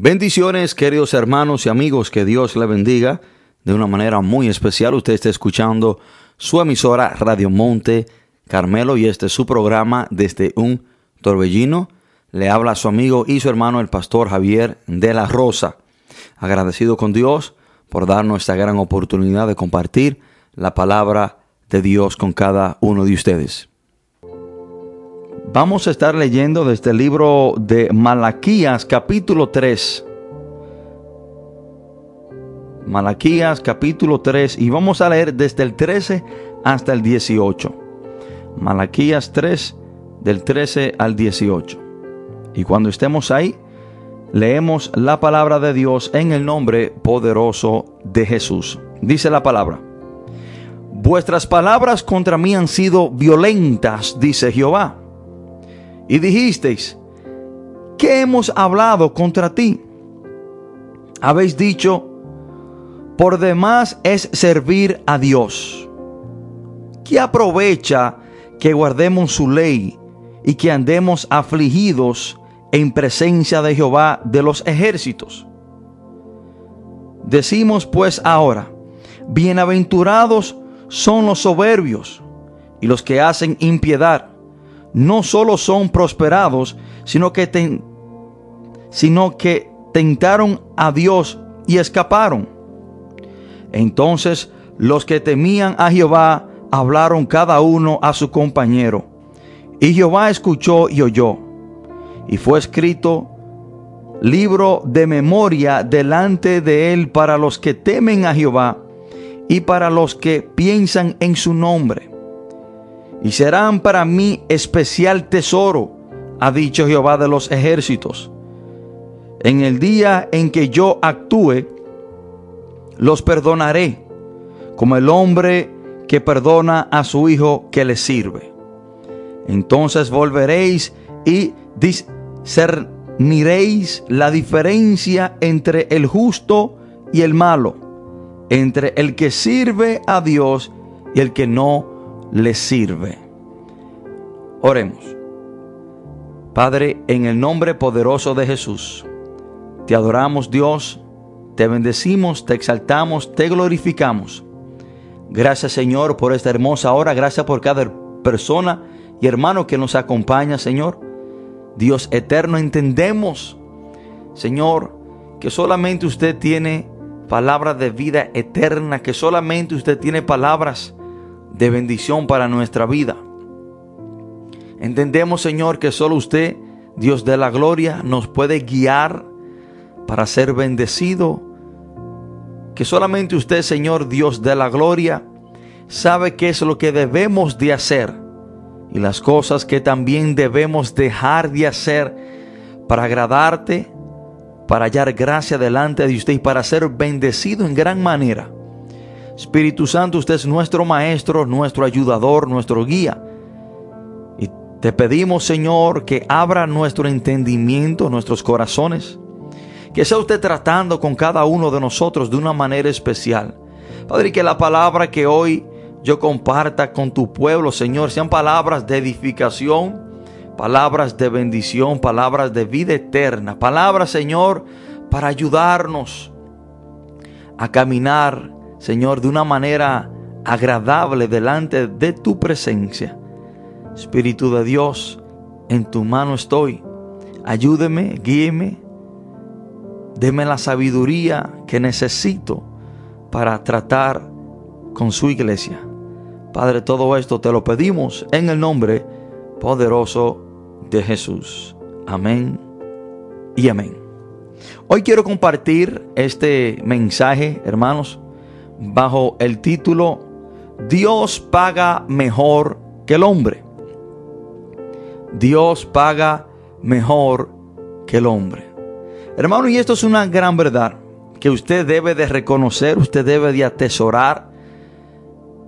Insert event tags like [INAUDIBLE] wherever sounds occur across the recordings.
Bendiciones, queridos hermanos y amigos, que Dios le bendiga de una manera muy especial. Usted está escuchando su emisora Radio Monte Carmelo y este es su programa desde un torbellino. Le habla su amigo y su hermano el pastor Javier de la Rosa. Agradecido con Dios por darnos esta gran oportunidad de compartir la palabra de Dios con cada uno de ustedes. Vamos a estar leyendo desde el libro de Malaquías capítulo 3. Malaquías capítulo 3 y vamos a leer desde el 13 hasta el 18. Malaquías 3 del 13 al 18. Y cuando estemos ahí, leemos la palabra de Dios en el nombre poderoso de Jesús. Dice la palabra. Vuestras palabras contra mí han sido violentas, dice Jehová y dijisteis, ¿qué hemos hablado contra ti? Habéis dicho, por demás es servir a Dios. ¿Qué aprovecha que guardemos su ley y que andemos afligidos en presencia de Jehová de los ejércitos? Decimos pues ahora, bienaventurados son los soberbios y los que hacen impiedad no solo son prosperados, sino que, sino que tentaron a Dios y escaparon. Entonces los que temían a Jehová hablaron cada uno a su compañero. Y Jehová escuchó y oyó. Y fue escrito libro de memoria delante de él para los que temen a Jehová y para los que piensan en su nombre y serán para mí especial tesoro, ha dicho Jehová de los ejércitos. En el día en que yo actúe, los perdonaré, como el hombre que perdona a su hijo que le sirve. Entonces volveréis y discerniréis la diferencia entre el justo y el malo, entre el que sirve a Dios y el que no le sirve. Oremos. Padre, en el nombre poderoso de Jesús, te adoramos Dios, te bendecimos, te exaltamos, te glorificamos. Gracias Señor por esta hermosa hora, gracias por cada persona y hermano que nos acompaña, Señor. Dios eterno, entendemos, Señor, que solamente usted tiene palabras de vida eterna, que solamente usted tiene palabras de bendición para nuestra vida. Entendemos, Señor, que solo usted, Dios de la gloria, nos puede guiar para ser bendecido. Que solamente usted, Señor, Dios de la gloria, sabe qué es lo que debemos de hacer y las cosas que también debemos dejar de hacer para agradarte, para hallar gracia delante de usted y para ser bendecido en gran manera. Espíritu Santo, usted es nuestro maestro, nuestro ayudador, nuestro guía. Y te pedimos, Señor, que abra nuestro entendimiento, nuestros corazones. Que sea usted tratando con cada uno de nosotros de una manera especial. Padre, que la palabra que hoy yo comparta con tu pueblo, Señor, sean palabras de edificación, palabras de bendición, palabras de vida eterna. Palabras, Señor, para ayudarnos a caminar Señor, de una manera agradable delante de tu presencia. Espíritu de Dios, en tu mano estoy. Ayúdeme, guíeme, deme la sabiduría que necesito para tratar con su iglesia. Padre, todo esto te lo pedimos en el nombre poderoso de Jesús. Amén y amén. Hoy quiero compartir este mensaje, hermanos, bajo el título Dios paga mejor que el hombre. Dios paga mejor que el hombre. Hermano, y esto es una gran verdad que usted debe de reconocer, usted debe de atesorar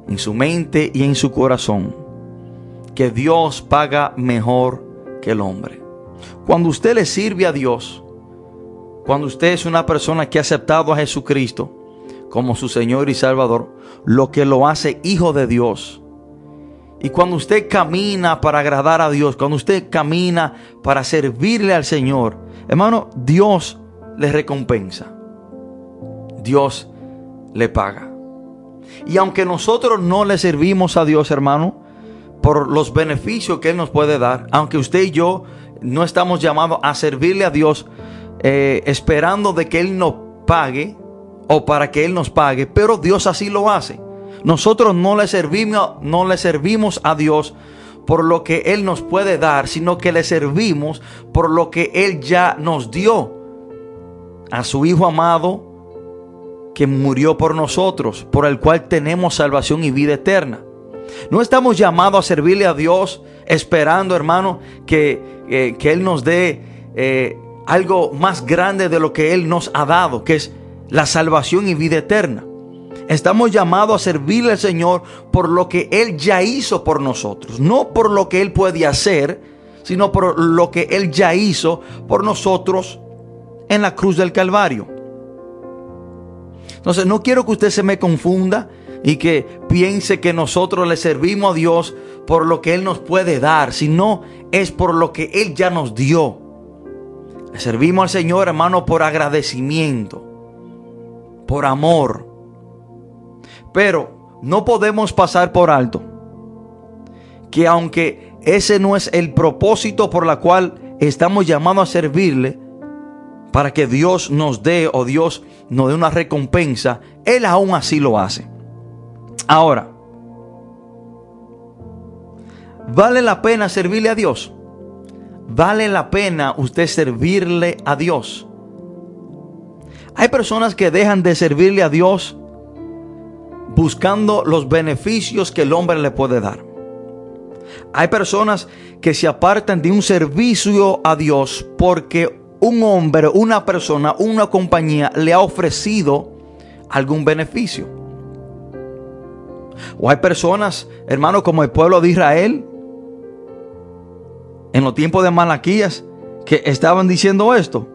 en su mente y en su corazón, que Dios paga mejor que el hombre. Cuando usted le sirve a Dios, cuando usted es una persona que ha aceptado a Jesucristo, como su Señor y Salvador, lo que lo hace hijo de Dios. Y cuando usted camina para agradar a Dios, cuando usted camina para servirle al Señor, hermano, Dios le recompensa. Dios le paga. Y aunque nosotros no le servimos a Dios, hermano, por los beneficios que Él nos puede dar, aunque usted y yo no estamos llamados a servirle a Dios eh, esperando de que Él nos pague o para que Él nos pague, pero Dios así lo hace. Nosotros no le servimos, no le servimos a Dios por lo que Él nos puede dar, sino que le servimos por lo que Él ya nos dio a su Hijo amado que murió por nosotros, por el cual tenemos salvación y vida eterna. No estamos llamados a servirle a Dios esperando, hermano, que, eh, que Él nos dé eh, algo más grande de lo que Él nos ha dado, que es la salvación y vida eterna. Estamos llamados a servirle al Señor por lo que Él ya hizo por nosotros, no por lo que Él puede hacer, sino por lo que Él ya hizo por nosotros en la cruz del Calvario. Entonces no quiero que usted se me confunda y que piense que nosotros le servimos a Dios por lo que Él nos puede dar, sino es por lo que Él ya nos dio. Le servimos al Señor, hermano, por agradecimiento, por amor. Pero no podemos pasar por alto que aunque ese no es el propósito por la cual estamos llamados a servirle, para que Dios nos dé o Dios nos dé una recompensa, Él aún así lo hace. Ahora, ¿vale la pena servirle a Dios? ¿Vale la pena usted servirle a Dios? Hay personas que dejan de servirle a Dios buscando los beneficios que el hombre le puede dar. Hay personas que se apartan de un servicio a Dios porque un hombre, una persona, una compañía le ha ofrecido algún beneficio. O hay personas, hermanos, como el pueblo de Israel, en los tiempos de Malaquías, que estaban diciendo esto.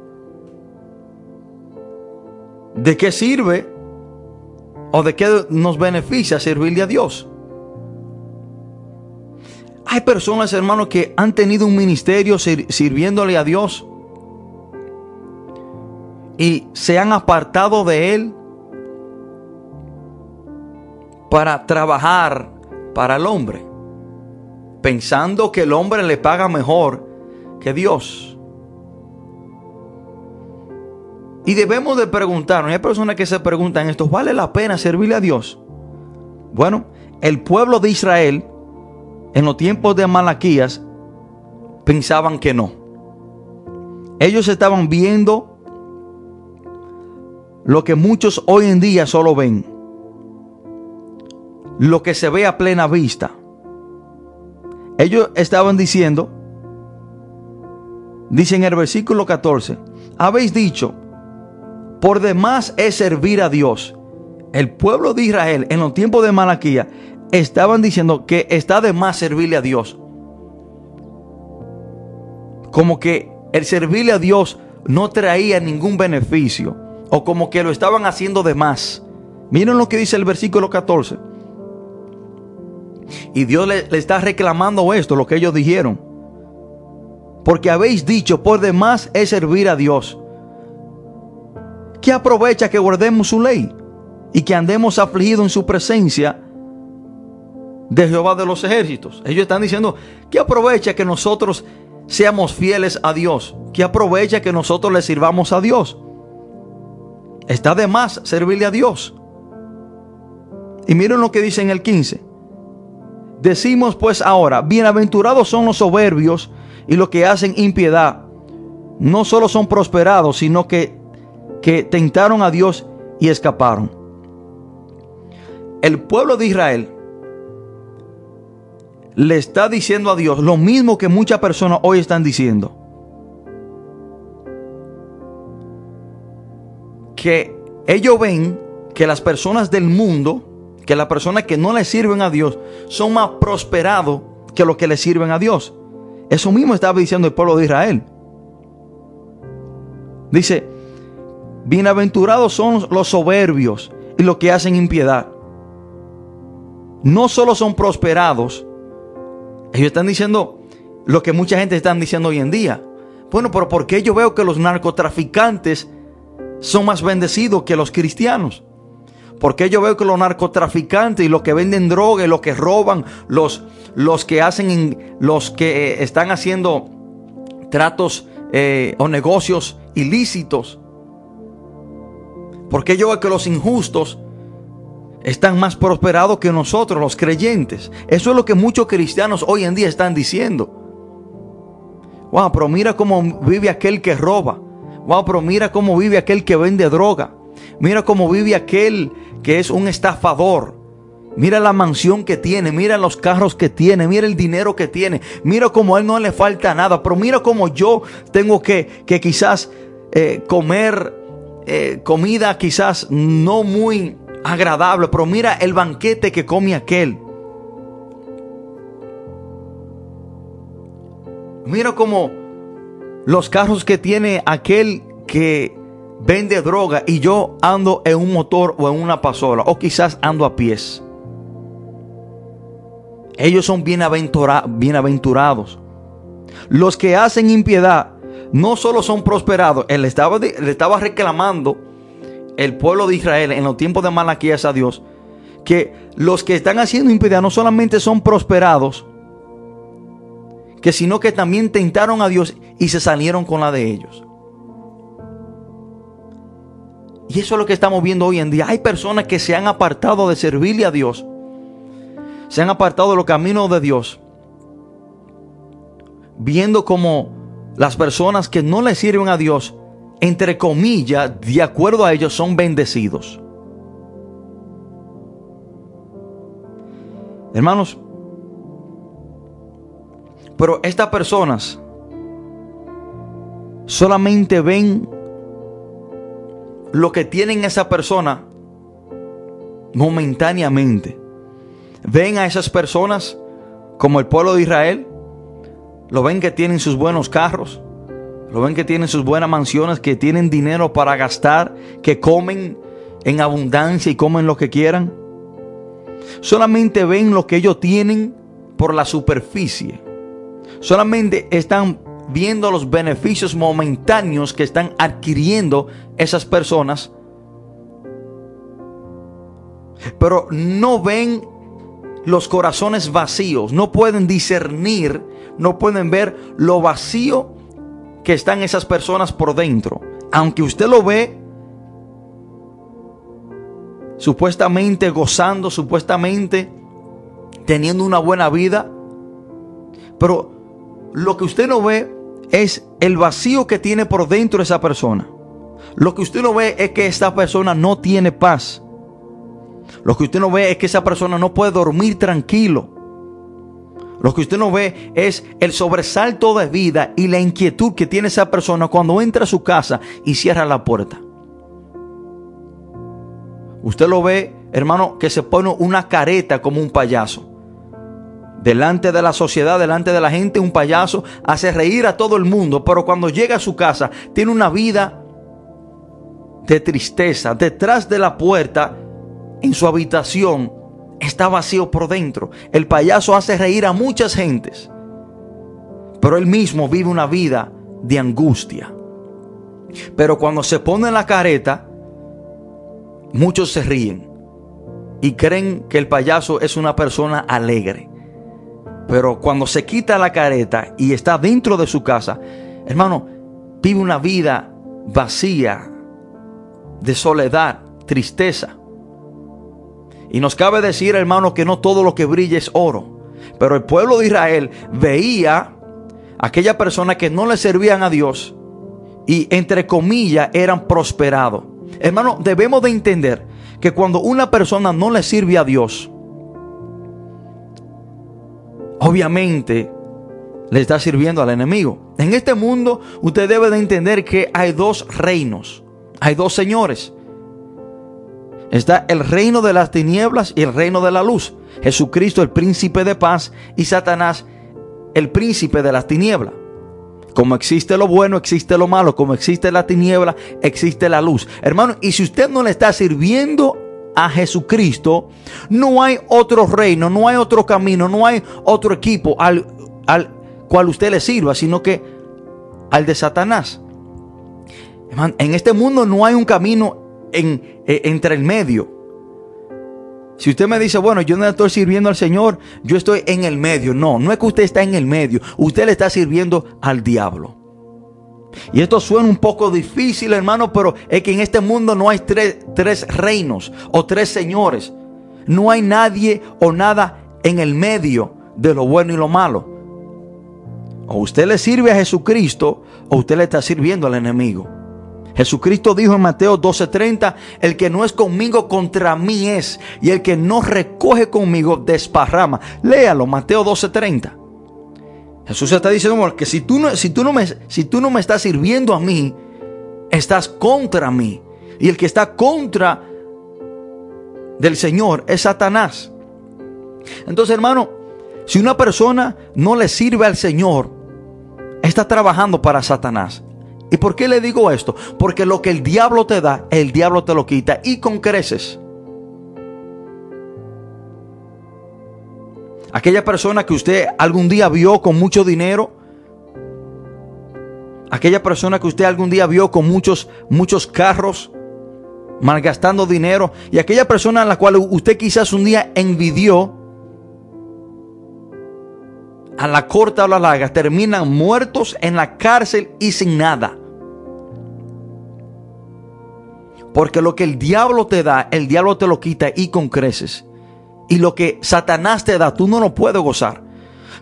¿De qué sirve o de qué nos beneficia servirle a Dios? Hay personas, hermanos, que han tenido un ministerio sirviéndole a Dios y se han apartado de Él para trabajar para el hombre, pensando que el hombre le paga mejor que Dios. Y debemos de preguntarnos, hay personas que se preguntan esto, ¿vale la pena servirle a Dios? Bueno, el pueblo de Israel en los tiempos de Malaquías pensaban que no. Ellos estaban viendo lo que muchos hoy en día solo ven lo que se ve a plena vista. Ellos estaban diciendo, dice en el versículo 14, habéis dicho, por demás es servir a Dios. El pueblo de Israel en los tiempos de Malaquía estaban diciendo que está de más servirle a Dios. Como que el servirle a Dios no traía ningún beneficio o como que lo estaban haciendo de más. Miren lo que dice el versículo 14. Y Dios le, está reclamando esto, lo que ellos dijeron. Porque habéis dicho, por demás es servir a Dios. ¿Qué aprovecha que guardemos su ley y que andemos afligidos en su presencia de Jehová de los ejércitos? Ellos están diciendo, ¿qué aprovecha que nosotros seamos fieles a Dios? ¿Qué aprovecha que nosotros le sirvamos a Dios? Está de más servirle a Dios. Y miren lo que dice en el 15. Decimos pues ahora, bienaventurados son los soberbios y los que hacen impiedad. No solo son prosperados, sino que, que tentaron a Dios y escaparon. El pueblo de Israel le está diciendo a Dios lo mismo que muchas personas hoy están diciendo. Que ellos ven que las personas del mundo que las personas que no le sirven a Dios son más prosperados que los que le sirven a Dios. Eso mismo estaba diciendo el pueblo de Israel. Dice, bienaventurados son los soberbios y los que hacen impiedad. No solo son prosperados, ellos están diciendo lo que mucha gente está diciendo hoy en día. Bueno, pero ¿por qué yo veo que los narcotraficantes son más bendecidos que los cristianos. Porque yo veo que los narcotraficantes y los que venden droga y los que roban, los, los que hacen, los que eh, están haciendo tratos eh, o negocios ilícitos. Porque yo veo que los injustos están más prosperados que nosotros, los creyentes. Eso es lo que muchos cristianos hoy en día están diciendo. Wow, pero mira cómo vive aquel que roba. Wow, pero mira cómo vive aquel que vende droga. Mira cómo vive aquel que es un estafador. Mira la mansión que tiene, mira los carros que tiene, mira el dinero que tiene, mira cómo a él no le falta nada, pero mira cómo yo tengo que, que quizás eh, comer eh, comida quizás no muy agradable, pero mira el banquete que come aquel. Mira como los carros que tiene aquel que vende droga y yo ando en un motor o en una pasola o quizás ando a pies. Ellos son bienaventurados. Los que hacen impiedad no solo son prosperados, él estaba, le estaba reclamando el pueblo de Israel en los tiempos de Malaquías a Dios, que los que están haciendo impiedad no solamente son prosperados, que sino que también tentaron a Dios y se salieron con la de ellos. Y eso es lo que estamos viendo hoy en día. Hay personas que se han apartado de servirle a Dios. Se han apartado de los caminos de Dios. Viendo como las personas que no le sirven a Dios entre comillas, de acuerdo a ellos, son bendecidos. Hermanos, pero estas personas solamente ven lo que tienen esa persona momentáneamente. Ven a esas personas como el pueblo de Israel. Lo ven que tienen sus buenos carros, lo ven que tienen sus buenas mansiones, que tienen dinero para gastar, que comen en abundancia y comen lo que quieran. Solamente ven lo que ellos tienen por la superficie. Solamente están viendo los beneficios momentáneos que están adquiriendo esas personas. Pero no ven los corazones vacíos, no pueden discernir, no pueden ver lo vacío que están esas personas por dentro. Aunque usted lo ve supuestamente gozando, supuestamente teniendo una buena vida, pero lo que usted no ve es el vacío que tiene por dentro esa persona. Lo que usted no ve es que esta persona no tiene paz. Lo que usted no ve es que esa persona no puede dormir tranquilo. Lo que usted no ve es el sobresalto de vida y la inquietud que tiene esa persona cuando entra a su casa y cierra la puerta. Usted lo ve, hermano, que se pone una careta como un payaso. Delante de la sociedad, delante de la gente, un payaso hace reír a todo el mundo, pero cuando llega a su casa tiene una vida de tristeza. Detrás de la puerta, en su habitación, está vacío por dentro. El payaso hace reír a muchas gentes, pero él mismo vive una vida de angustia. Pero cuando se pone la careta, muchos se ríen y creen que el payaso es una persona alegre. Pero cuando se quita la careta y está dentro de su casa, hermano, vive una vida vacía, de soledad, tristeza. Y nos cabe decir, hermano, que no todo lo que brilla es oro. Pero el pueblo de Israel veía a aquella persona que no le servían a Dios y entre comillas eran prosperados. Hermano, debemos de entender que cuando una persona no le sirve a Dios, obviamente le está sirviendo al enemigo. En este mundo usted debe de entender que hay dos reinos, hay dos señores. Está el reino de las tinieblas y el reino de la luz. Jesucristo el príncipe de paz y Satanás el príncipe de las tinieblas. Como existe lo bueno, existe lo malo. Como existe la tiniebla, existe la luz. Hermano, y si usted no le está sirviendo a Jesucristo, no hay otro reino, no hay otro camino, no hay otro equipo al, al cual usted le sirva, sino que al de Satanás. En este mundo no hay un camino en, eh, entre el medio. Si usted me dice, bueno, yo no estoy sirviendo al Señor, yo estoy en el medio. No, no es que usted está en el medio, usted le está sirviendo al diablo. Y esto suena un poco difícil, hermano, pero es que en este mundo no hay tres, tres reinos o tres señores. No hay nadie o nada en el medio de lo bueno y lo malo. O usted le sirve a Jesucristo o usted le está sirviendo al enemigo. Jesucristo dijo en Mateo 12:30, el que no es conmigo contra mí es, y el que no recoge conmigo desparrama. Léalo, Mateo 12:30. Jesús está diciendo que si tú, no, si, tú no me, si tú no me estás sirviendo a mí, estás contra mí. Y el que está contra del Señor es Satanás. Entonces, hermano, si una persona no le sirve al Señor, está trabajando para Satanás. ¿Y por qué le digo esto? Porque lo que el diablo te da, el diablo te lo quita y con creces. Aquella persona que usted algún día vio con mucho dinero, aquella persona que usted algún día vio con muchos muchos carros, malgastando dinero, y aquella persona a la cual usted quizás un día envidió, a la corta o la larga terminan muertos en la cárcel y sin nada. Porque lo que el diablo te da, el diablo te lo quita y con creces. Y lo que Satanás te da, tú no lo puedes gozar.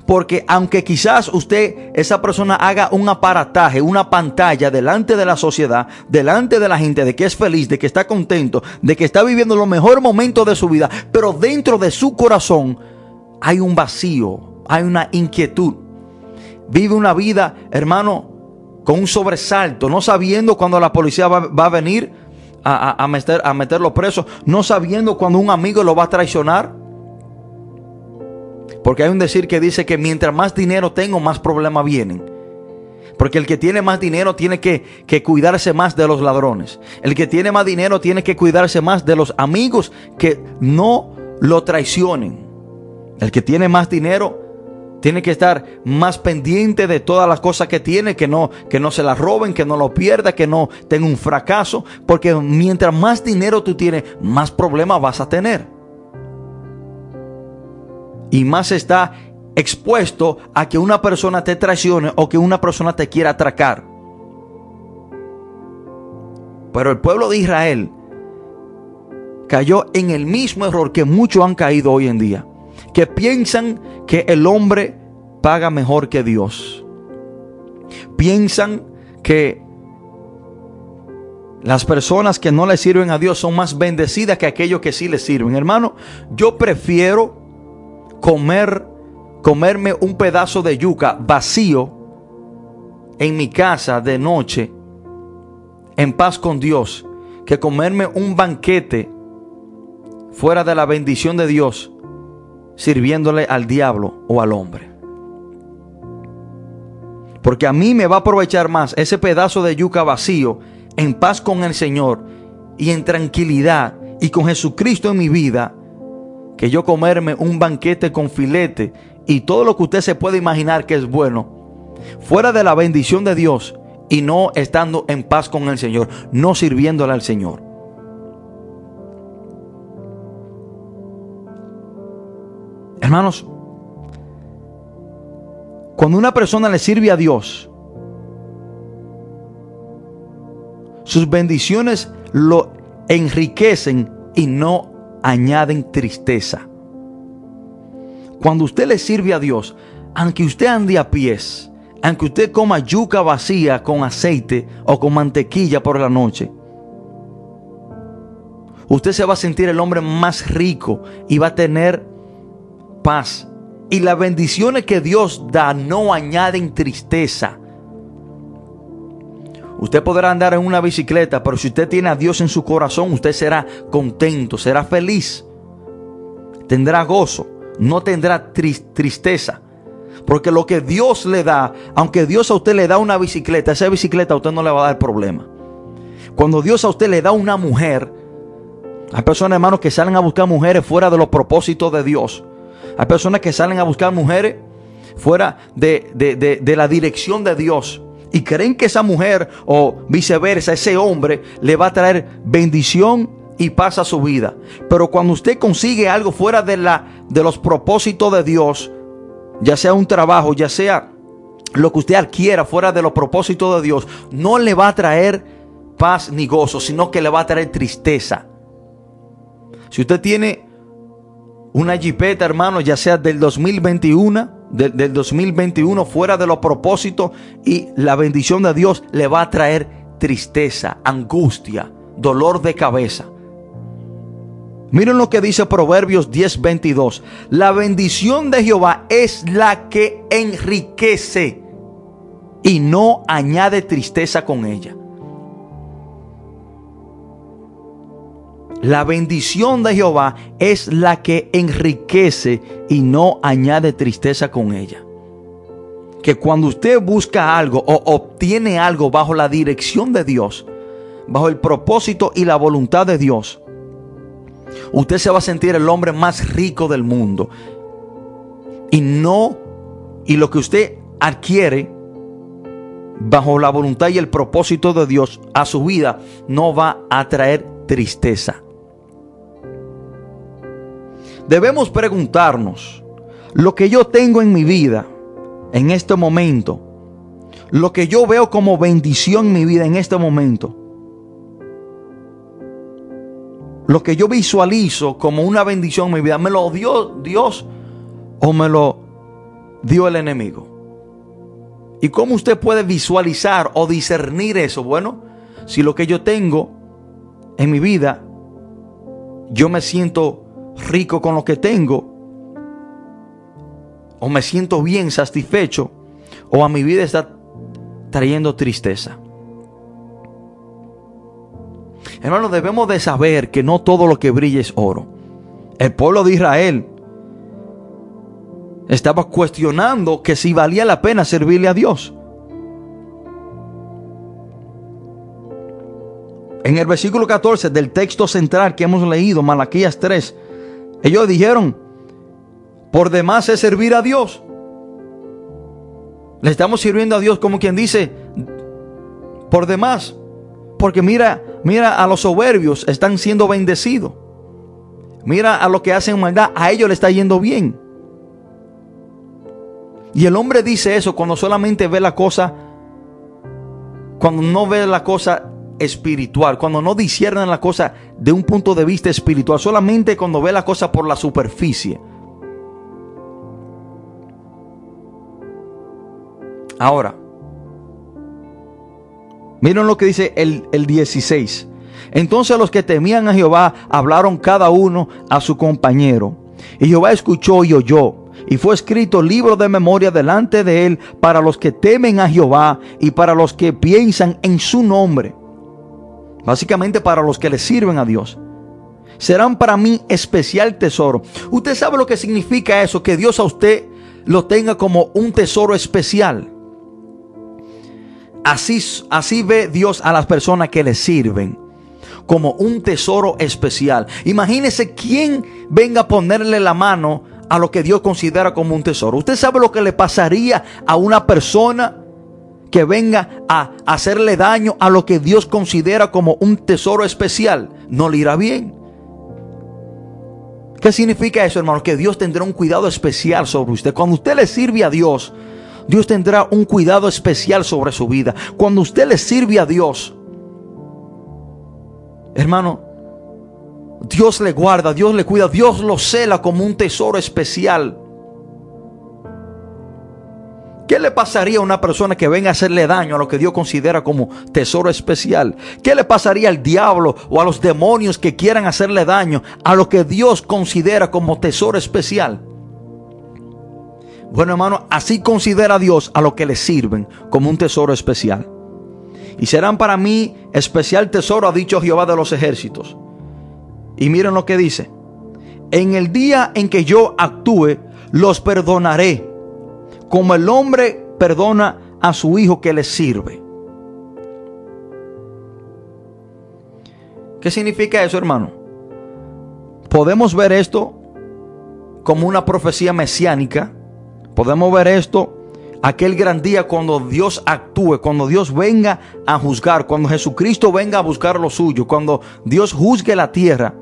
Porque aunque quizás usted, esa persona haga un aparataje, una pantalla delante de la sociedad, delante de la gente, de que es feliz, de que está contento, de que está viviendo los mejores momentos de su vida, pero dentro de su corazón hay un vacío, hay una inquietud. Vive una vida, hermano, con un sobresalto, no sabiendo cuando la policía va, va a venir a, meter, a meterlo preso, no sabiendo cuando un amigo lo va a traicionar. Porque hay un decir que dice que mientras más dinero tengo, más problemas vienen. Porque el que tiene más dinero tiene que, que, cuidarse más de los ladrones. El que tiene más dinero tiene que cuidarse más de los amigos que no lo traicionen. El que tiene más dinero tiene que estar más pendiente de todas las cosas que tiene, que no, que no se las roben, que no lo pierda, que no tenga un fracaso. Porque mientras más dinero tú tienes, más problemas vas a tener. Y más está expuesto a que una persona te traicione o que una persona te quiera atracar. Pero el pueblo de Israel cayó en el mismo error que muchos han caído hoy en día que piensan que el hombre paga mejor que Dios. Piensan que las personas que no le sirven a Dios son más bendecidas que aquellos que sí le sirven. Hermano, yo prefiero comer, comerme un pedazo de yuca vacío en mi casa de noche, en paz con Dios, que comerme un banquete fuera de la bendición de Dios sirviéndole al diablo o al hombre. Porque a mí me va a aprovechar más ese pedazo de yuca vacío en paz con el Señor y en tranquilidad y con Jesucristo en mi vida que yo comerme un banquete con filete y todo lo que usted se puede imaginar que es bueno, fuera de la bendición de Dios y no estando en paz con el Señor, no sirviéndole al Señor. Hermanos, cuando una persona le sirve a Dios, sus bendiciones lo enriquecen y no añaden tristeza. Cuando usted le sirve a Dios, aunque usted ande a pies, aunque usted coma yuca vacía con aceite o con mantequilla por la noche, usted se va a sentir el hombre más rico y va a tener paz. Y las bendiciones que Dios da no añaden tristeza. Usted podrá andar en una bicicleta, pero si usted tiene a Dios en su corazón, usted será contento, será feliz. Tendrá gozo, no tendrá tristeza. Porque lo que Dios le da, aunque Dios a usted le da una bicicleta, esa bicicleta a usted no le va a dar problema. Cuando Dios a usted le da una mujer, hay personas, hermanos, que salen a buscar mujeres fuera de los propósitos de Dios. Hay personas que salen a buscar mujeres fuera de, la dirección de Dios y creen que esa mujer o viceversa, ese hombre le va a traer bendición y paz a su vida. Pero cuando usted consigue algo fuera de, la, de los propósitos de Dios, ya sea un trabajo, ya sea lo que usted adquiera fuera de los propósitos de Dios, no le va a traer paz ni gozo, sino que le va a traer tristeza. Si usted tiene una jipeta, hermano, ya sea del 2021, del, 2021 fuera de los propósitos y la bendición de Dios le va a traer tristeza, angustia, dolor de cabeza. Miren lo que dice Proverbios 10:22. La bendición de Jehová es la que enriquece y no añade tristeza con ella. La bendición de Jehová es la que enriquece y no añade tristeza con ella. Que cuando usted busca algo o obtiene algo bajo la dirección de Dios, bajo el propósito y la voluntad de Dios, usted se va a sentir el hombre más rico del mundo. Y no, y lo que usted adquiere bajo la voluntad y el propósito de Dios a su vida no va a traer tristeza. Debemos preguntarnos, lo que yo tengo en mi vida, en este momento, lo que yo veo como bendición en mi vida en este momento, lo que yo visualizo como una bendición en mi vida, ¿me lo dio Dios o me lo dio el enemigo? ¿Y cómo usted puede visualizar o discernir eso? Bueno, si lo que yo tengo en mi vida, yo me siento rico con lo que tengo, o me siento bien, satisfecho, o a mi vida está trayendo tristeza. Hermano, debemos de saber que no todo lo que brilla es oro. El pueblo de Israel estaba cuestionando que si valía la pena servirle a Dios. En el versículo 14 del texto central que hemos leído, Malaquías 3, ellos dijeron, por demás es servir a Dios. Le estamos sirviendo a Dios como quien dice, por demás. Porque mira, mira a los soberbios, están siendo bendecidos. Mira a los que hacen maldad, a ellos le está yendo bien. Y el hombre dice eso cuando solamente ve la cosa, cuando no ve la cosa espiritual, cuando no disciernen la cosa de un punto de vista espiritual, solamente cuando ve la cosa por la superficie. Ahora, miren lo que dice el, el 16. Entonces los que temían a Jehová hablaron cada uno a su compañero. Y Jehová escuchó y oyó. Y fue escrito libro de memoria delante de él para los que temen a Jehová y para los que piensan en su nombre básicamente para los que le sirven a Dios, serán para mí especial tesoro. Usted sabe lo que significa eso, que Dios a usted lo tenga como un tesoro especial. Así, así ve Dios a las personas que le sirven como un tesoro especial. Imagínese quién venga a ponerle la mano a lo que Dios considera como un tesoro. Usted sabe lo que le pasaría a una persona que venga a hacerle daño a lo que Dios considera como un tesoro especial, no le irá bien. ¿Qué significa eso, hermano? Que Dios tendrá un cuidado especial sobre usted. Cuando usted le sirve a Dios, Dios tendrá un cuidado especial sobre su vida. Cuando usted le sirve a Dios, hermano, Dios le guarda, Dios le cuida, Dios lo cela como un tesoro especial. ¿Qué le pasaría a una persona que venga a hacerle daño a lo que Dios considera como tesoro especial? ¿Qué le pasaría al diablo o a los demonios que quieran hacerle daño a lo que Dios considera como tesoro especial? Bueno, hermano, así considera Dios a lo que le sirven como un tesoro especial. Y serán para mí especial tesoro, ha dicho Jehová de los ejércitos. Y miren lo que dice. En el día en que yo actúe, los perdonaré como el hombre perdona a su hijo que le sirve. ¿Qué significa eso, hermano? Podemos ver esto como una profecía mesiánica. Podemos ver esto aquel gran día cuando Dios actúe, cuando Dios venga a juzgar, cuando Jesucristo venga a buscar lo suyo, cuando Dios juzgue la tierra.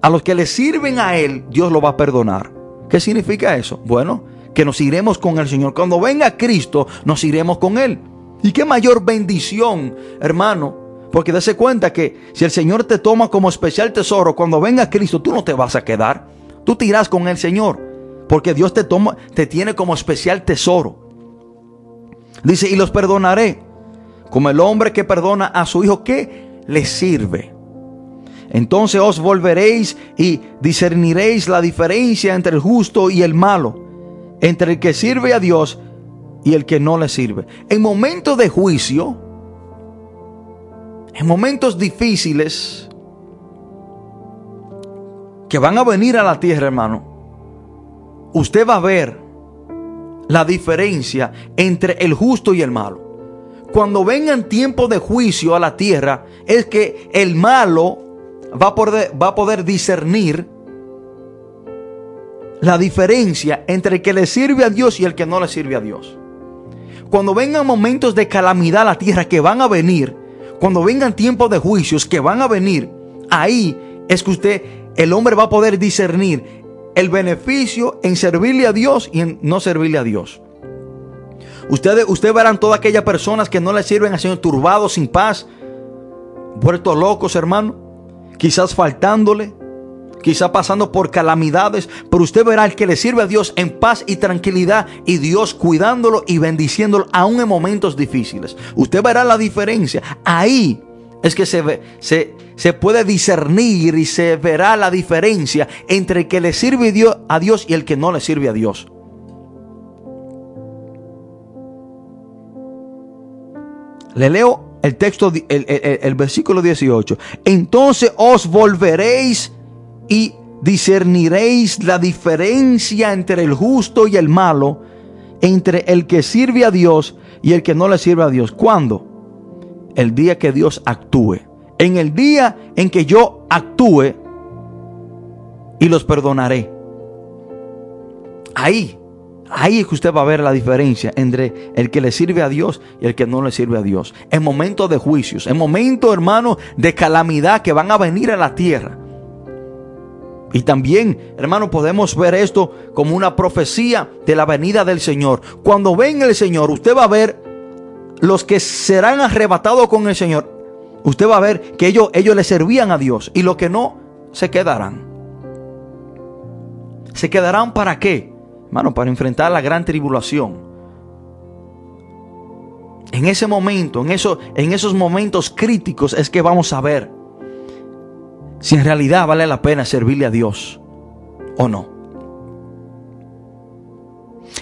A los que le sirven a Él, Dios lo va a perdonar. ¿Qué significa eso? Bueno, que nos iremos con el Señor. Cuando venga Cristo, nos iremos con Él. Y qué mayor bendición, hermano. Porque dése cuenta que si el Señor te toma como especial tesoro, cuando venga Cristo, tú no te vas a quedar. Tú te irás con el Señor porque Dios te toma, te tiene como especial tesoro. Dice, y los perdonaré, como el hombre que perdona a su hijo, que le sirve. Entonces os volveréis y discerniréis la diferencia entre el justo y el malo, entre el que sirve a Dios y el que no le sirve. En momentos de juicio, en momentos difíciles que van a venir a la tierra, hermano, usted va a ver la diferencia entre el justo y el malo. Cuando vengan tiempos de juicio a la tierra, es que el malo va a poder, va poder discernir la diferencia entre el que le sirve a Dios y el que no le sirve a Dios. Cuando vengan momentos de calamidad a la tierra que van a venir, cuando vengan tiempos de juicios que van a venir, ahí es que usted, el hombre va a poder discernir el beneficio en servirle a Dios y en no servirle a Dios. Ustedes, ustedes verán todas aquellas personas que no le sirven al Señor turbados, sin paz, vueltos locos, hermano, quizás faltándole, quizás pasando por calamidades, pero usted verá el que le sirve a Dios en paz y tranquilidad y Dios cuidándolo y bendiciéndolo aún en momentos difíciles. Usted verá la diferencia. Ahí es que se, ve, se, se puede discernir y se verá la diferencia entre el que le sirve a Dios y el que no le sirve a Dios. Le leo el texto, el, el, versículo 18. Entonces os volveréis y discerniréis la diferencia entre el justo y el malo, entre el que sirve a Dios y el que no le sirve a Dios. ¿Cuándo? El día que Dios actúe en el día en que yo actúe y los perdonaré. Ahí, ahí es que usted va a ver la diferencia entre el que le sirve a Dios y el que no le sirve a Dios. En momentos de juicios, en momentos, hermano, de calamidad que van a venir a la tierra. Y también, hermano, podemos ver esto como una profecía de la venida del Señor. Cuando venga el Señor, usted va a ver los que serán arrebatados con el Señor usted va a ver que ellos, ellos le servían a Dios y los que no, se quedarán. ¿Se quedarán para qué? Hermano, para enfrentar la gran tribulación. En ese momento, en, eso, en esos momentos críticos es que vamos a ver si en realidad vale la pena servirle a Dios o no.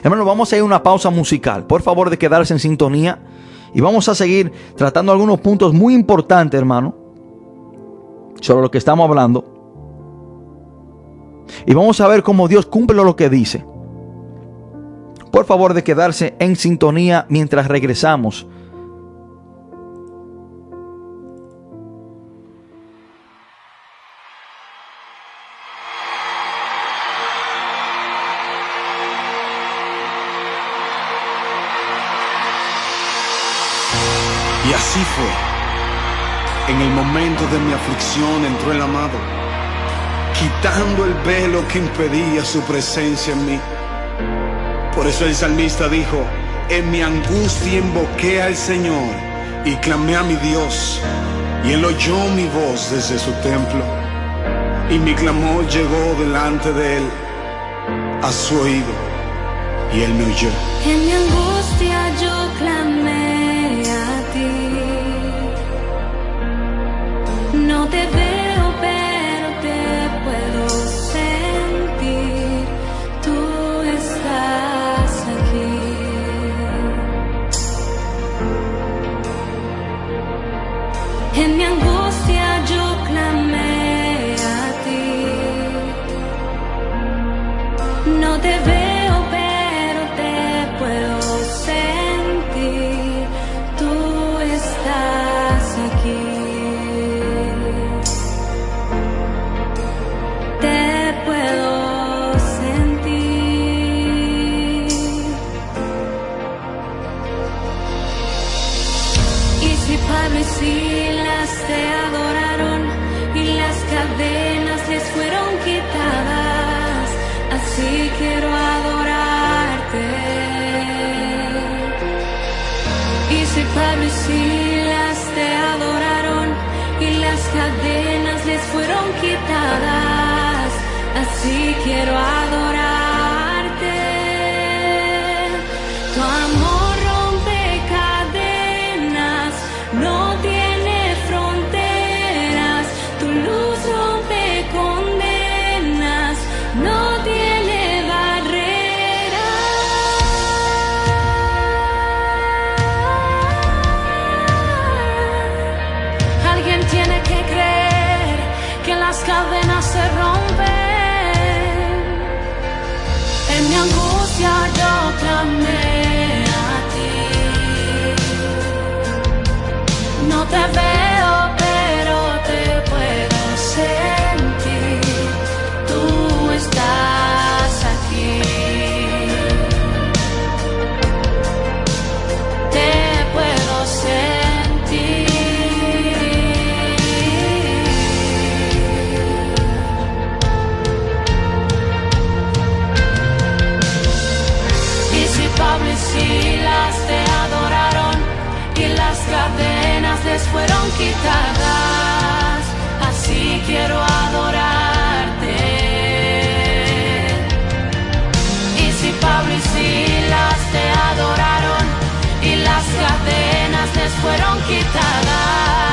Hermano, vamos a ir a una pausa musical. Por favor de quedarse en sintonía. Y vamos a seguir tratando algunos puntos muy importantes, hermano, sobre lo que estamos hablando. Y vamos a ver cómo Dios cumple lo que dice. Por favor de quedarse en sintonía mientras regresamos Así fue. En el momento de mi aflicción entró el amado, quitando el velo que impedía su presencia en mí. Por eso el salmista dijo, en mi angustia invoqué al Señor y clamé a mi Dios, y él oyó mi voz desde su templo, y mi clamor llegó delante de él, a su oído, y él me oyó. En mi angustia yo clamé No te veo, one fueron quitadas.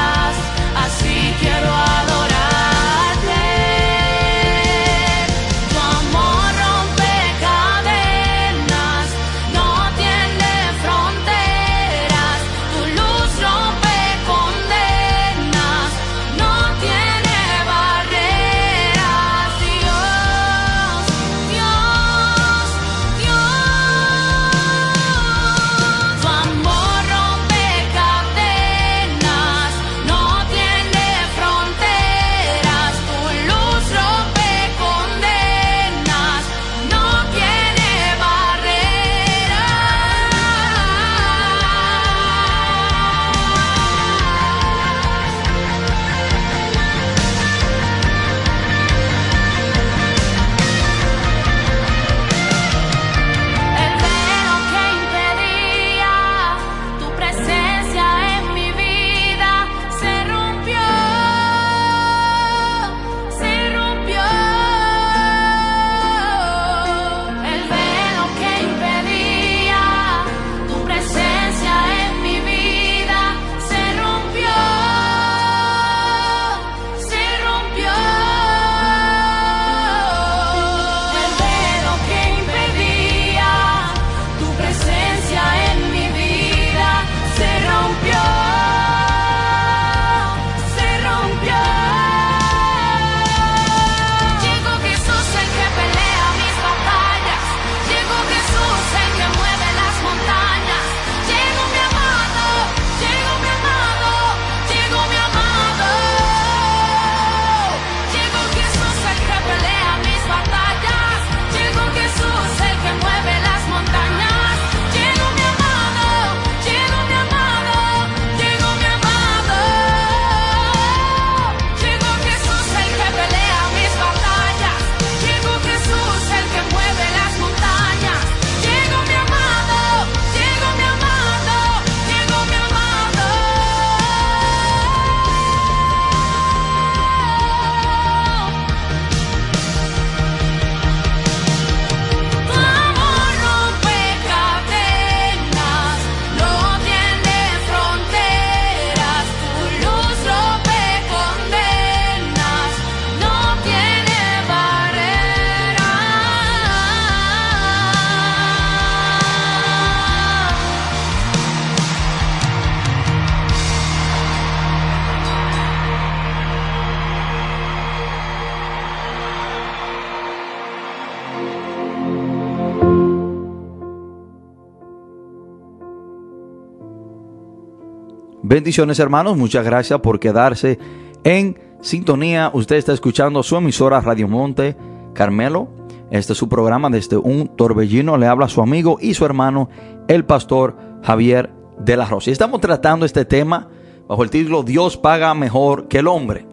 Bendiciones hermanos, muchas gracias por quedarse en sintonía. Usted está escuchando su emisora Radio Monte Carmelo. Este es su programa desde un torbellino. Le habla su amigo y su hermano, el pastor Javier de la Rosa. Y estamos tratando este tema bajo el título Dios paga mejor que el hombre.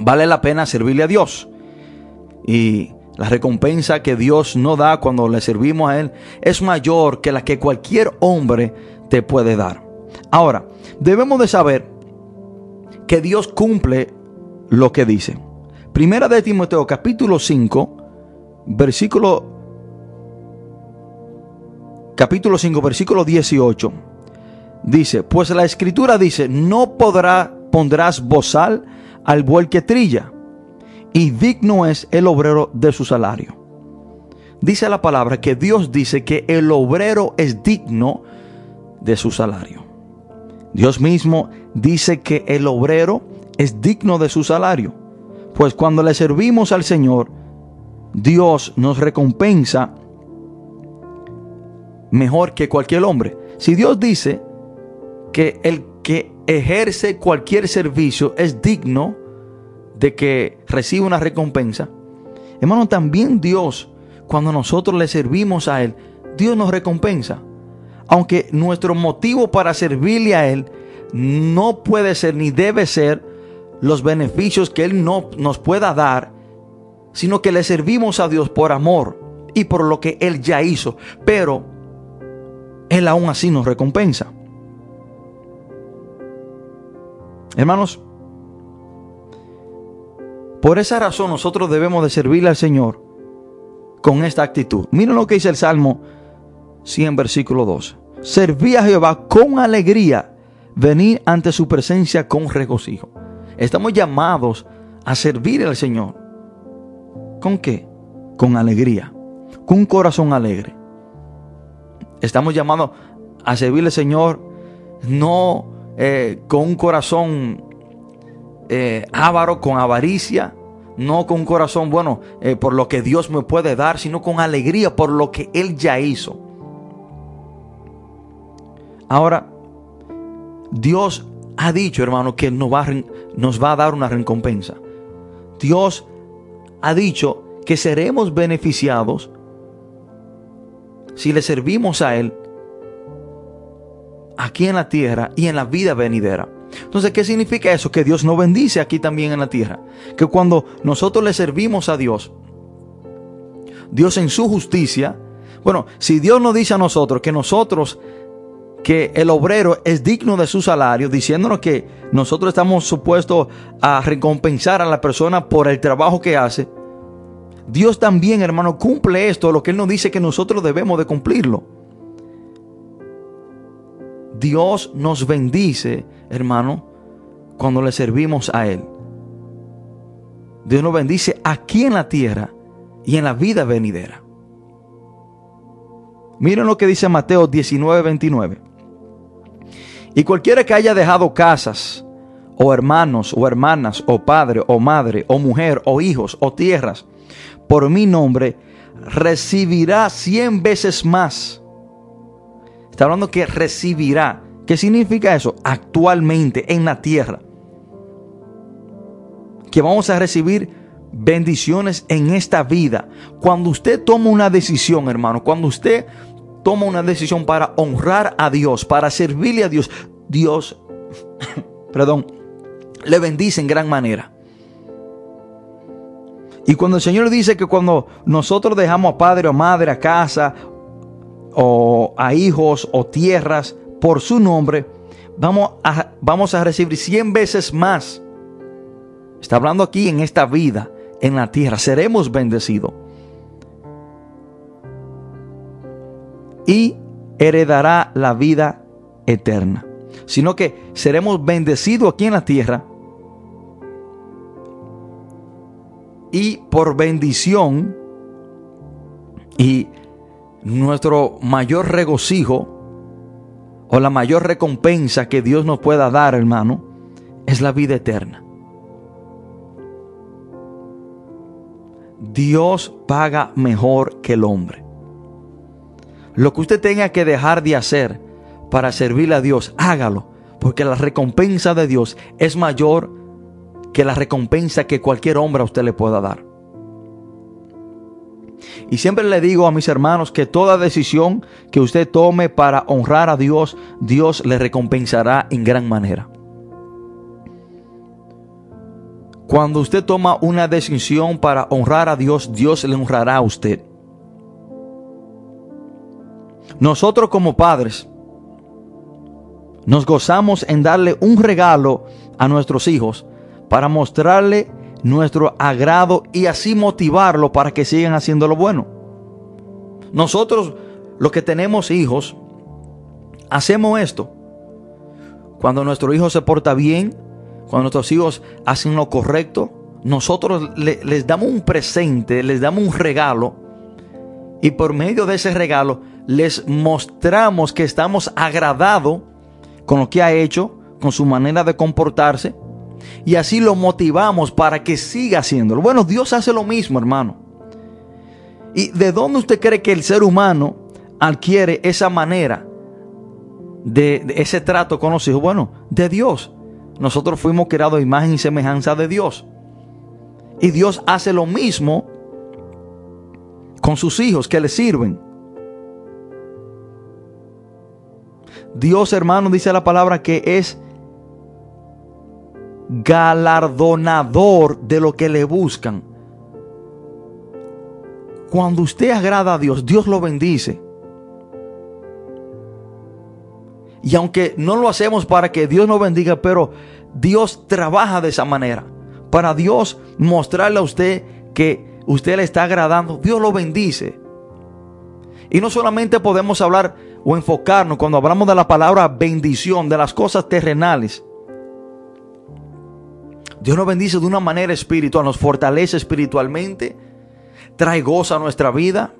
Vale la pena servirle a Dios. Y la recompensa que Dios nos da cuando le servimos a Él es mayor que la que cualquier hombre te puede dar. Ahora, debemos de saber que Dios cumple lo que dice. Primera de Timoteo capítulo 5, versículo capítulo 5, versículo 18. Dice, pues la escritura dice, no podrá pondrás bozal al buey que trilla, y digno es el obrero de su salario. Dice la palabra que Dios dice que el obrero es digno de su salario. Dios mismo dice que el obrero es digno de su salario. Pues cuando le servimos al Señor, Dios nos recompensa mejor que cualquier hombre. Si Dios dice que el que ejerce cualquier servicio es digno de que reciba una recompensa, hermano, también Dios, cuando nosotros le servimos a Él, Dios nos recompensa. Aunque nuestro motivo para servirle a Él no puede ser ni debe ser los beneficios que Él no nos pueda dar, sino que le servimos a Dios por amor y por lo que Él ya hizo. Pero Él aún así nos recompensa. Hermanos, por esa razón nosotros debemos de servirle al Señor con esta actitud. Miren lo que dice el Salmo 100, versículo 12. Serví a Jehová con alegría, venir ante su presencia con regocijo. Estamos llamados a servir al Señor. ¿Con qué? Con alegría, con un corazón alegre. Estamos llamados a servirle al Señor no eh, con un corazón eh, avaro, con avaricia, no con un corazón, bueno, eh, por lo que Dios me puede dar, sino con alegría por lo que Él ya hizo. Ahora, Dios ha dicho, hermano, que nos va, a, nos va a dar una recompensa. Dios ha dicho que seremos beneficiados si le servimos a Él aquí en la tierra y en la vida venidera. Entonces, ¿qué significa eso? Que Dios nos bendice aquí también en la tierra. Que cuando nosotros le servimos a Dios, Dios en su justicia, bueno, si Dios nos dice a nosotros que nosotros, que el obrero es digno de su salario, diciéndonos que nosotros estamos supuestos a recompensar a la persona por el trabajo que hace, Dios también, hermano, cumple esto, lo que Él nos dice que nosotros debemos de cumplirlo. Dios nos bendice, hermano, cuando le servimos a Él. Dios nos bendice aquí en la tierra y en la vida venidera. Miren lo que dice Mateo 19, 29. Y cualquiera que haya dejado casas, o hermanos, o hermanas, o padre, o madre, o mujer, o hijos, o tierras, por mi nombre, recibirá cien veces más. Está hablando que recibirá. ¿Qué significa eso? Actualmente en la tierra. Que vamos a recibir bendiciones en esta vida. Cuando usted toma una decisión, hermano, cuando usted toma una decisión para honrar a Dios, para servirle a Dios, Dios, [LAUGHS] perdón, le bendice en gran manera. Y cuando el Señor dice que cuando nosotros dejamos a padre o madre, a casa, o a hijos o tierras por su nombre, vamos a, vamos a recibir cien veces más. Está hablando aquí en esta vida, en la tierra, seremos bendecidos. Y heredará la vida eterna. Sino que seremos bendecidos aquí en la tierra. Y por bendición y nuestro mayor regocijo o la mayor recompensa que Dios nos pueda dar, hermano, es la vida eterna. Dios paga mejor que el hombre. Lo que usted tenga que dejar de hacer para servirle a Dios, hágalo. Porque la recompensa de Dios es mayor que la recompensa que cualquier hombre a usted le pueda dar. Y siempre le digo a mis hermanos que toda decisión que usted tome para honrar a Dios, Dios le recompensará en gran manera. Cuando usted toma una decisión para honrar a Dios, Dios le honrará a usted. Nosotros como padres nos gozamos en darle un regalo a nuestros hijos para mostrarle nuestro agrado y así motivarlo para que sigan haciendo lo bueno. Nosotros, los que tenemos hijos, hacemos esto. Cuando nuestro hijo se porta bien, cuando nuestros hijos hacen lo correcto, nosotros le- les damos un presente, les damos un regalo y por medio de ese regalo les mostramos que estamos agradados con lo que ha hecho, con su manera de comportarse y así lo motivamos para que siga haciéndolo. Bueno, Dios hace lo mismo, hermano. ¿Y de dónde usted cree que el ser humano adquiere esa manera de, ese trato con los hijos? Bueno, de Dios. Nosotros fuimos creados a imagen y semejanza de Dios. Y Dios hace lo mismo con sus hijos que le sirven. Dios, hermano, dice la palabra que es galardonador de lo que le buscan. Cuando usted agrada a Dios, Dios lo bendice. Y aunque no lo hacemos para que Dios nos bendiga, pero Dios trabaja de esa manera. Para Dios mostrarle a usted que usted le está agradando, Dios lo bendice. Y no solamente podemos hablar o enfocarnos cuando hablamos de la palabra bendición, de las cosas terrenales. Dios nos bendice de una manera espiritual, nos fortalece espiritualmente, trae gozo a nuestra vida.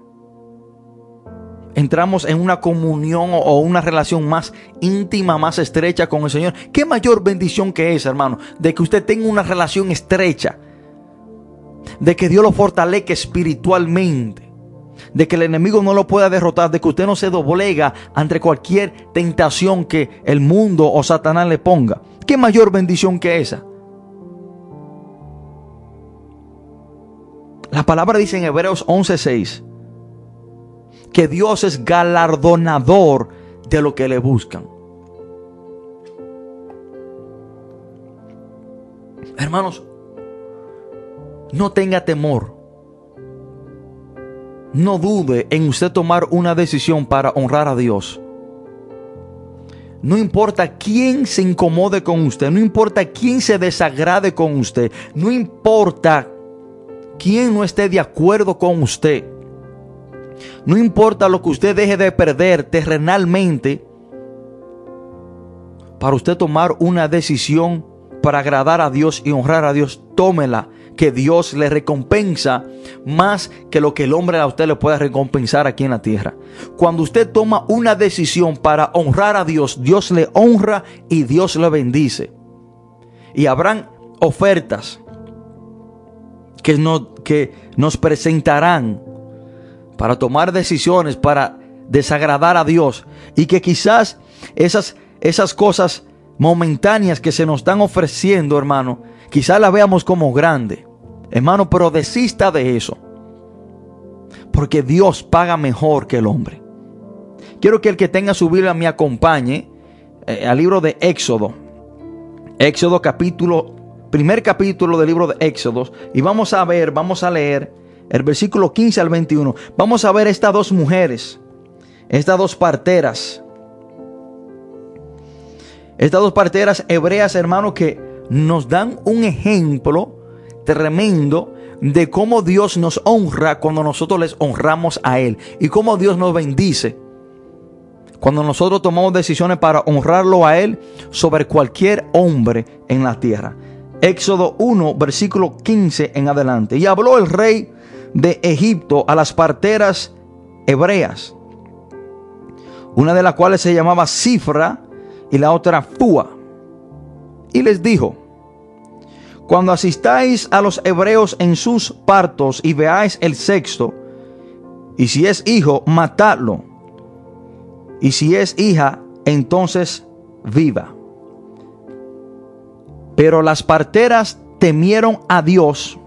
Entramos en una comunión o una relación más íntima, más estrecha con el Señor. ¿Qué mayor bendición que esa, hermano? De que usted tenga una relación estrecha. De que Dios lo fortalezca espiritualmente de que el enemigo no lo pueda derrotar, de que usted no se doblega ante cualquier tentación que el mundo o Satanás le ponga. ¿Qué mayor bendición que esa? La palabra dice en Hebreos 11:6 que Dios es galardonador de lo que le buscan. Hermanos, no tenga temor. No dude en usted tomar una decisión para honrar a Dios. No importa quién se incomode con usted, no importa quién se desagrade con usted, no importa quién no esté de acuerdo con usted. No importa lo que usted deje de perder terrenalmente para usted tomar una decisión para agradar a Dios y honrar a Dios, tómela que Dios le recompensa más que lo que el hombre a usted le pueda recompensar aquí en la tierra. Cuando usted toma una decisión para honrar a Dios, Dios le honra y Dios le bendice. Y habrán ofertas que, no, que nos presentarán para tomar decisiones, para desagradar a Dios. Y que quizás esas, esas cosas momentáneas que se nos están ofreciendo, hermano, quizás las veamos como grande. Hermano, pero desista de eso. Porque Dios paga mejor que el hombre. Quiero que el que tenga su Biblia me acompañe eh, al libro de Éxodo. Éxodo capítulo, primer capítulo del libro de Éxodo. Y vamos a ver, vamos a leer el versículo 15 al 21. Vamos a ver estas dos mujeres, estas dos parteras. Estas dos parteras hebreas, hermano, que nos dan un ejemplo tremendo de cómo Dios nos honra cuando nosotros les honramos a Él y cómo Dios nos bendice cuando nosotros tomamos decisiones para honrarlo a Él sobre cualquier hombre en la tierra. Éxodo 1, versículo 15 en adelante. Y habló el rey de Egipto a las parteras hebreas, una de las cuales se llamaba Cifra y la otra Fua. Y les dijo, cuando asistáis a los hebreos en sus partos y veáis el sexto, y si es hijo, matadlo, y si es hija, entonces viva. Pero las parteras temieron a Dios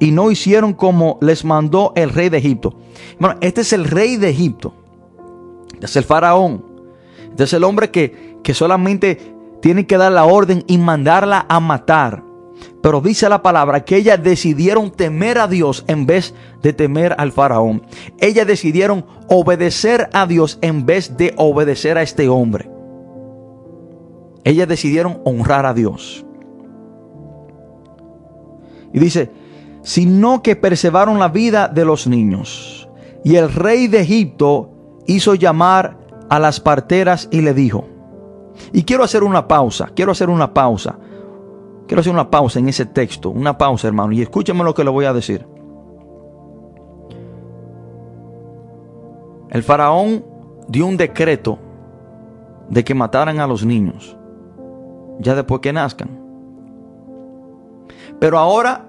y no hicieron como les mandó el rey de Egipto. Bueno, este es el rey de Egipto. Este es el faraón. Este es el hombre que, que solamente tiene que dar la orden y mandarla a matar. Pero dice la palabra que ellas decidieron temer a Dios en vez de temer al faraón. Ellas decidieron obedecer a Dios en vez de obedecer a este hombre. Ellas decidieron honrar a Dios. Y dice, sino que preservaron la vida de los niños. Y el rey de Egipto hizo llamar a las parteras y le dijo, y quiero hacer una pausa, quiero hacer una pausa, quiero hacer una pausa en ese texto, una pausa hermano, y escúchame lo que le voy a decir. El faraón dio un decreto de que mataran a los niños, ya después que nazcan. Pero ahora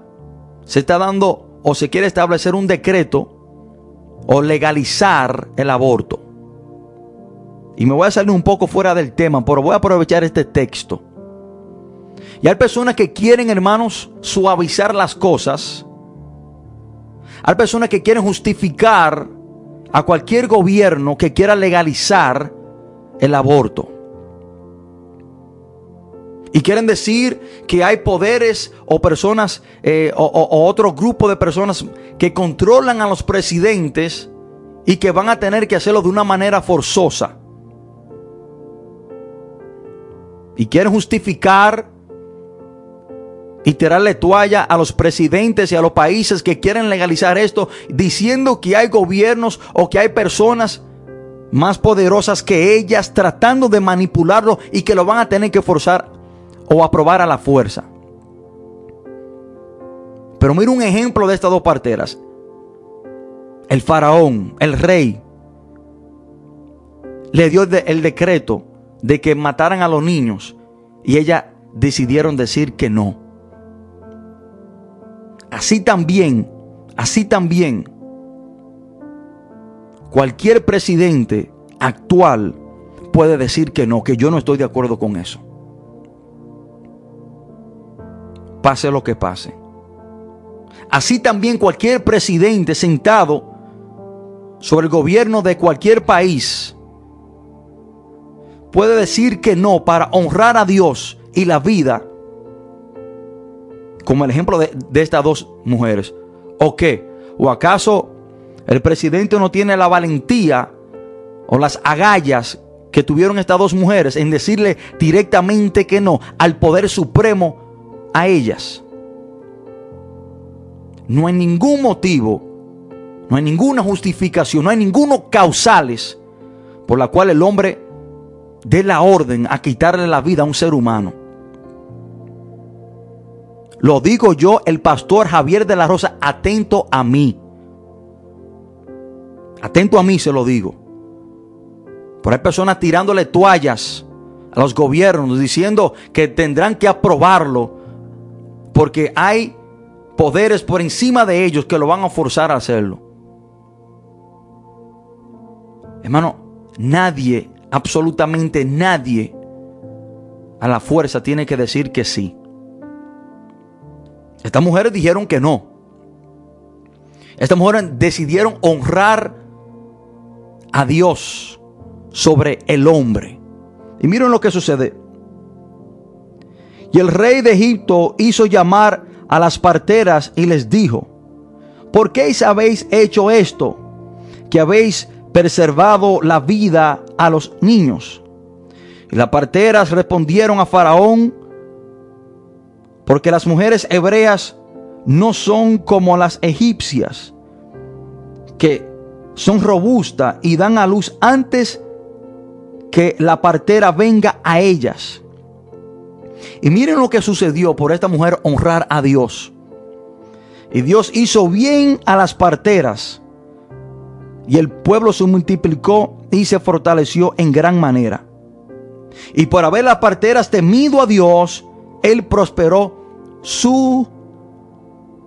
se está dando o se quiere establecer un decreto o legalizar el aborto. Y me voy a salir un poco fuera del tema, pero voy a aprovechar este texto. Y hay personas que quieren, hermanos, suavizar las cosas. Hay personas que quieren justificar a cualquier gobierno que quiera legalizar el aborto. Y quieren decir que hay poderes o personas eh, o, o otro grupo de personas que controlan a los presidentes y que van a tener que hacerlo de una manera forzosa. Y quieren justificar y tirarle toalla a los presidentes y a los países que quieren legalizar esto, diciendo que hay gobiernos o que hay personas más poderosas que ellas tratando de manipularlo y que lo van a tener que forzar o aprobar a la fuerza. Pero mira un ejemplo de estas dos parteras. El faraón, el rey, le dio el decreto de que mataran a los niños y ellas decidieron decir que no. Así también, así también, cualquier presidente actual puede decir que no, que yo no estoy de acuerdo con eso. Pase lo que pase. Así también cualquier presidente sentado sobre el gobierno de cualquier país puede decir que no para honrar a Dios y la vida, como el ejemplo de, estas dos mujeres. ¿O qué? ¿O acaso el presidente no tiene la valentía o las agallas que tuvieron estas dos mujeres en decirle directamente que no al poder supremo a ellas? No hay ningún motivo, no hay ninguna justificación, no hay ninguno causales por la cual el hombre dé la orden a quitarle la vida a un ser humano. Lo digo yo, el pastor Javier de la Rosa, atento a mí. Atento a mí se lo digo. Por hay personas tirándole toallas a los gobiernos diciendo que tendrán que aprobarlo porque hay poderes por encima de ellos que lo van a forzar a hacerlo. Hermano, nadie, absolutamente nadie a la fuerza tiene que decir que sí. Estas mujeres dijeron que no. Estas mujeres decidieron honrar a Dios sobre el hombre. Y miren lo que sucede. Y el rey de Egipto hizo llamar a las parteras y les dijo, ¿por qué habéis hecho esto? Que habéis preservado la vida a los niños. Y las parteras respondieron a Faraón, porque las mujeres hebreas no son como las egipcias, que son robustas y dan a luz antes que la partera venga a ellas. Y miren lo que sucedió por esta mujer honrar a Dios. Y Dios hizo bien a las parteras. Y el pueblo se multiplicó y se fortaleció en gran manera. Y por haber las parteras temido a Dios, Él prosperó su,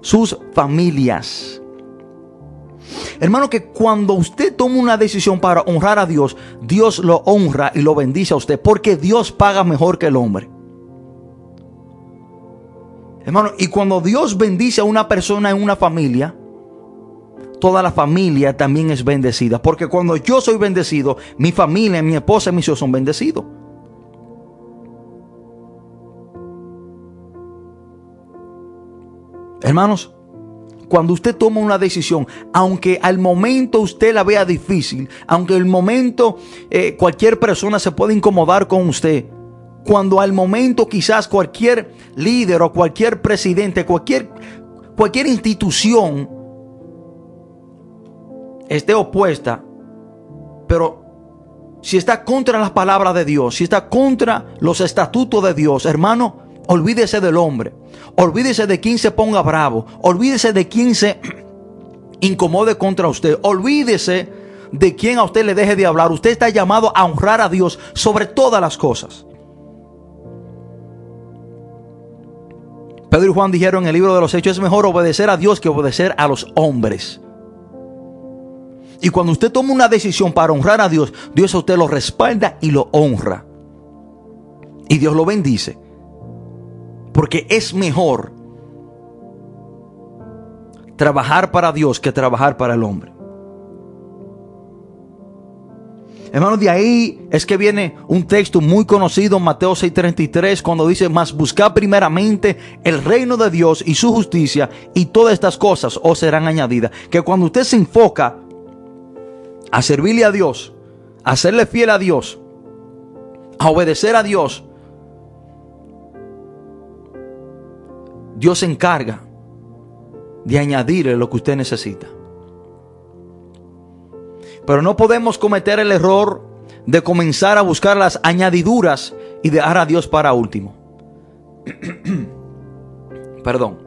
sus familias. Hermano, que cuando usted toma una decisión para honrar a Dios, Dios lo honra y lo bendice a usted, porque Dios paga mejor que el hombre. Hermano, y cuando Dios bendice a una persona en una familia, toda la familia también es bendecida. Porque cuando yo soy bendecido, mi familia, mi esposa y mis hijos son bendecidos. Hermanos, cuando usted toma una decisión, aunque al momento usted la vea difícil, aunque al momento eh, cualquier persona se puede incomodar con usted, cuando al momento quizás cualquier líder o cualquier presidente, cualquier, cualquier institución esté opuesta, pero si está contra las palabras de Dios, si está contra los estatutos de Dios, hermano, olvídese del hombre. Olvídese de quien se ponga bravo. Olvídese de quien se [CLEARS THROAT] incomode contra usted. Olvídese de quien a usted le deje de hablar. Usted está llamado a honrar a Dios sobre todas las cosas. Pedro y Juan dijeron en el libro de los Hechos, es mejor obedecer a Dios que obedecer a los hombres. Y cuando usted toma una decisión para honrar a Dios, Dios a usted lo respalda y lo honra. Y Dios lo bendice. Porque es mejor trabajar para Dios que trabajar para el hombre. Hermanos, de ahí es que viene un texto muy conocido, Mateo 6:33, cuando dice, mas buscad primeramente el reino de Dios y su justicia, y todas estas cosas os serán añadidas. Que cuando usted se enfoca a servirle a Dios, a serle fiel a Dios, a obedecer a Dios, Dios se encarga de añadirle lo que usted necesita. Pero no podemos cometer el error de comenzar a buscar las añadiduras y dejar a Dios para último. [CLEARS THROAT] Perdón.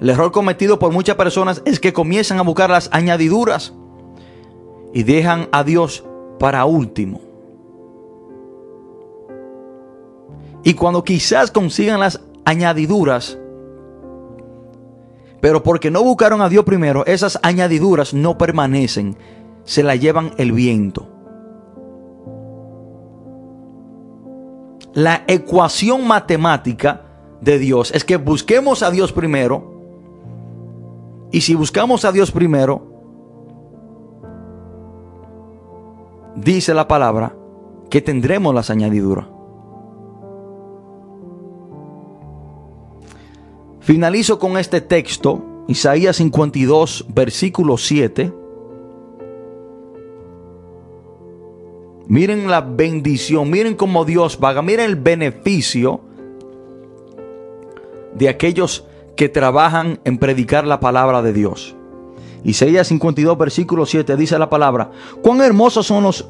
El error cometido por muchas personas es que comienzan a buscar las añadiduras y dejan a Dios para último. Y cuando quizás consigan las añadiduras, pero porque no buscaron a Dios primero, esas añadiduras no permanecen, se la llevan el viento. La ecuación matemática de Dios es que busquemos a Dios primero. Y si buscamos a Dios primero, dice la palabra que tendremos las añadiduras. Finalizo con este texto, Isaías 52, versículo 7. Miren la bendición, miren cómo Dios paga, miren el beneficio de aquellos que trabajan en predicar la palabra de Dios. Isaías 52, versículo 7 dice la palabra, cuán hermosos son los,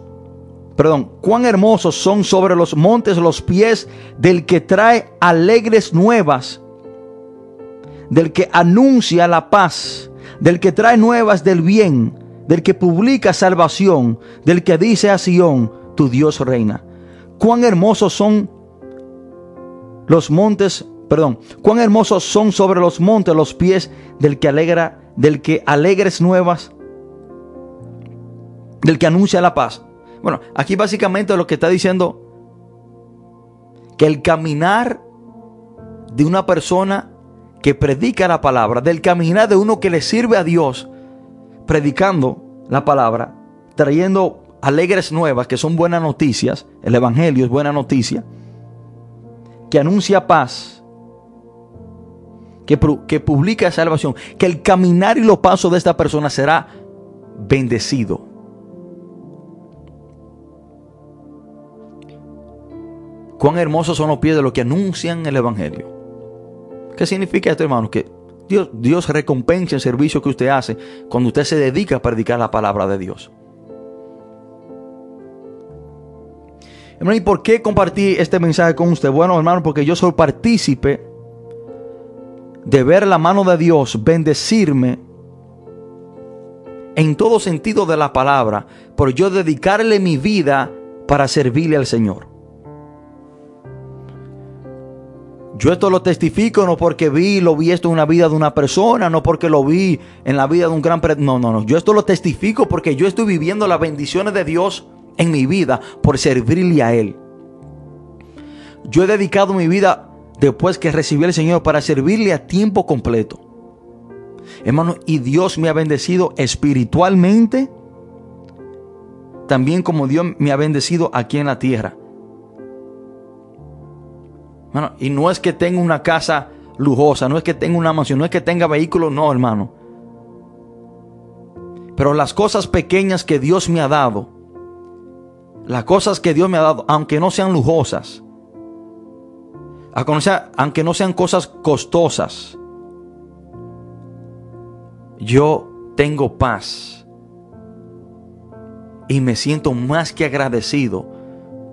perdón, cuán hermosos son sobre los montes los pies del que trae alegres nuevas del que anuncia la paz, del que trae nuevas del bien, del que publica salvación, del que dice a Sión, tu Dios reina. Cuán hermosos son los montes, perdón, cuán hermosos son sobre los montes los pies del que alegra, del que alegres nuevas, del que anuncia la paz. Bueno, aquí básicamente lo que está diciendo que el caminar de una persona que predica la palabra, del caminar de uno que le sirve a Dios, predicando la palabra, trayendo alegres nuevas, que son buenas noticias, el Evangelio es buena noticia, que anuncia paz, que, publica salvación, que el caminar y los pasos de esta persona será bendecido. Cuán hermosos son los pies de los que anuncian el Evangelio. ¿Qué significa esto, hermano? Que Dios, Dios recompensa el servicio que usted hace cuando usted se dedica a predicar la palabra de Dios. Hermano, ¿y por qué compartí este mensaje con usted? Bueno, hermano, porque yo soy partícipe de ver la mano de Dios bendecirme en todo sentido de la palabra, por yo dedicarle mi vida para servirle al Señor. Yo esto lo testifico no porque vi, lo vi esto en una vida de una persona, no porque lo vi en la vida de un gran... No, no, no. Yo esto lo testifico porque yo estoy viviendo las bendiciones de Dios en mi vida por servirle a Él. Yo he dedicado mi vida después que recibí al Señor para servirle a tiempo completo. Hermano, y Dios me ha bendecido espiritualmente, también como Dios me ha bendecido aquí en la tierra y no es que tenga una casa lujosa, no es que tenga una mansión, no es que tenga vehículos, no, hermano. Pero las cosas pequeñas que Dios me ha dado, las cosas que Dios me ha dado, aunque no sean lujosas, aunque no sean cosas costosas, yo tengo paz y me siento más que agradecido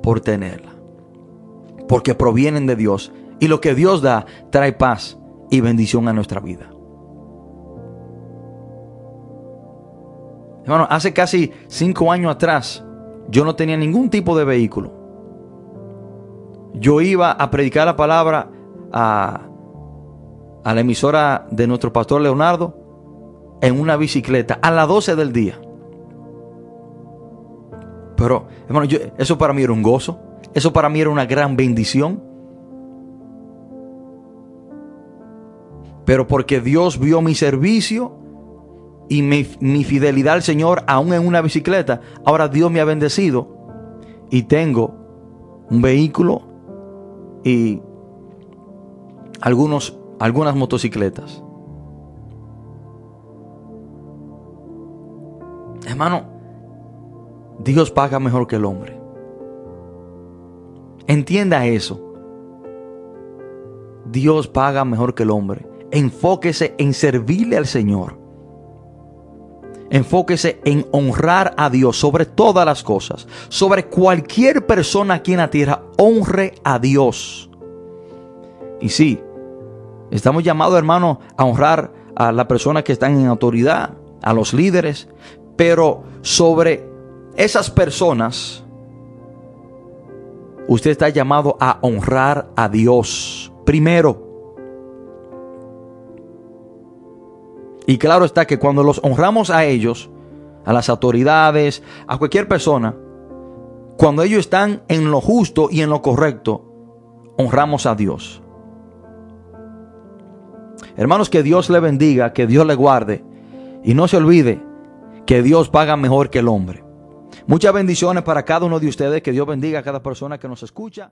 por tenerla. Porque provienen de Dios y lo que Dios da trae paz y bendición a nuestra vida. Hermano, hace casi cinco años atrás yo no tenía ningún tipo de vehículo. Yo iba a predicar la palabra a, la emisora de nuestro pastor Leonardo en una bicicleta a las 12 del día. Pero, hermano, eso para mí era un gozo. Eso para mí era una gran bendición. Pero porque Dios vio mi servicio y mi, mi, fidelidad al Señor, aún en una bicicleta, ahora Dios me ha bendecido y tengo un vehículo y algunos, algunas motocicletas. Hermano, Dios paga mejor que el hombre. Entienda eso. Dios paga mejor que el hombre. Enfóquese en servirle al Señor. Enfóquese en honrar a Dios sobre todas las cosas. Sobre cualquier persona aquí en la tierra, honre a Dios. Y sí, estamos llamados, hermano, a honrar a las personas que están en autoridad, a los líderes, pero sobre esas personas, usted está llamado a honrar a Dios primero. Y claro está que cuando los honramos a ellos, a las autoridades, a cualquier persona, cuando ellos están en lo justo y en lo correcto, honramos a Dios. Hermanos, que Dios le bendiga, que Dios le guarde. Y no se olvide que Dios paga mejor que el hombre. Muchas bendiciones para cada uno de ustedes. Que Dios bendiga a cada persona que nos escucha.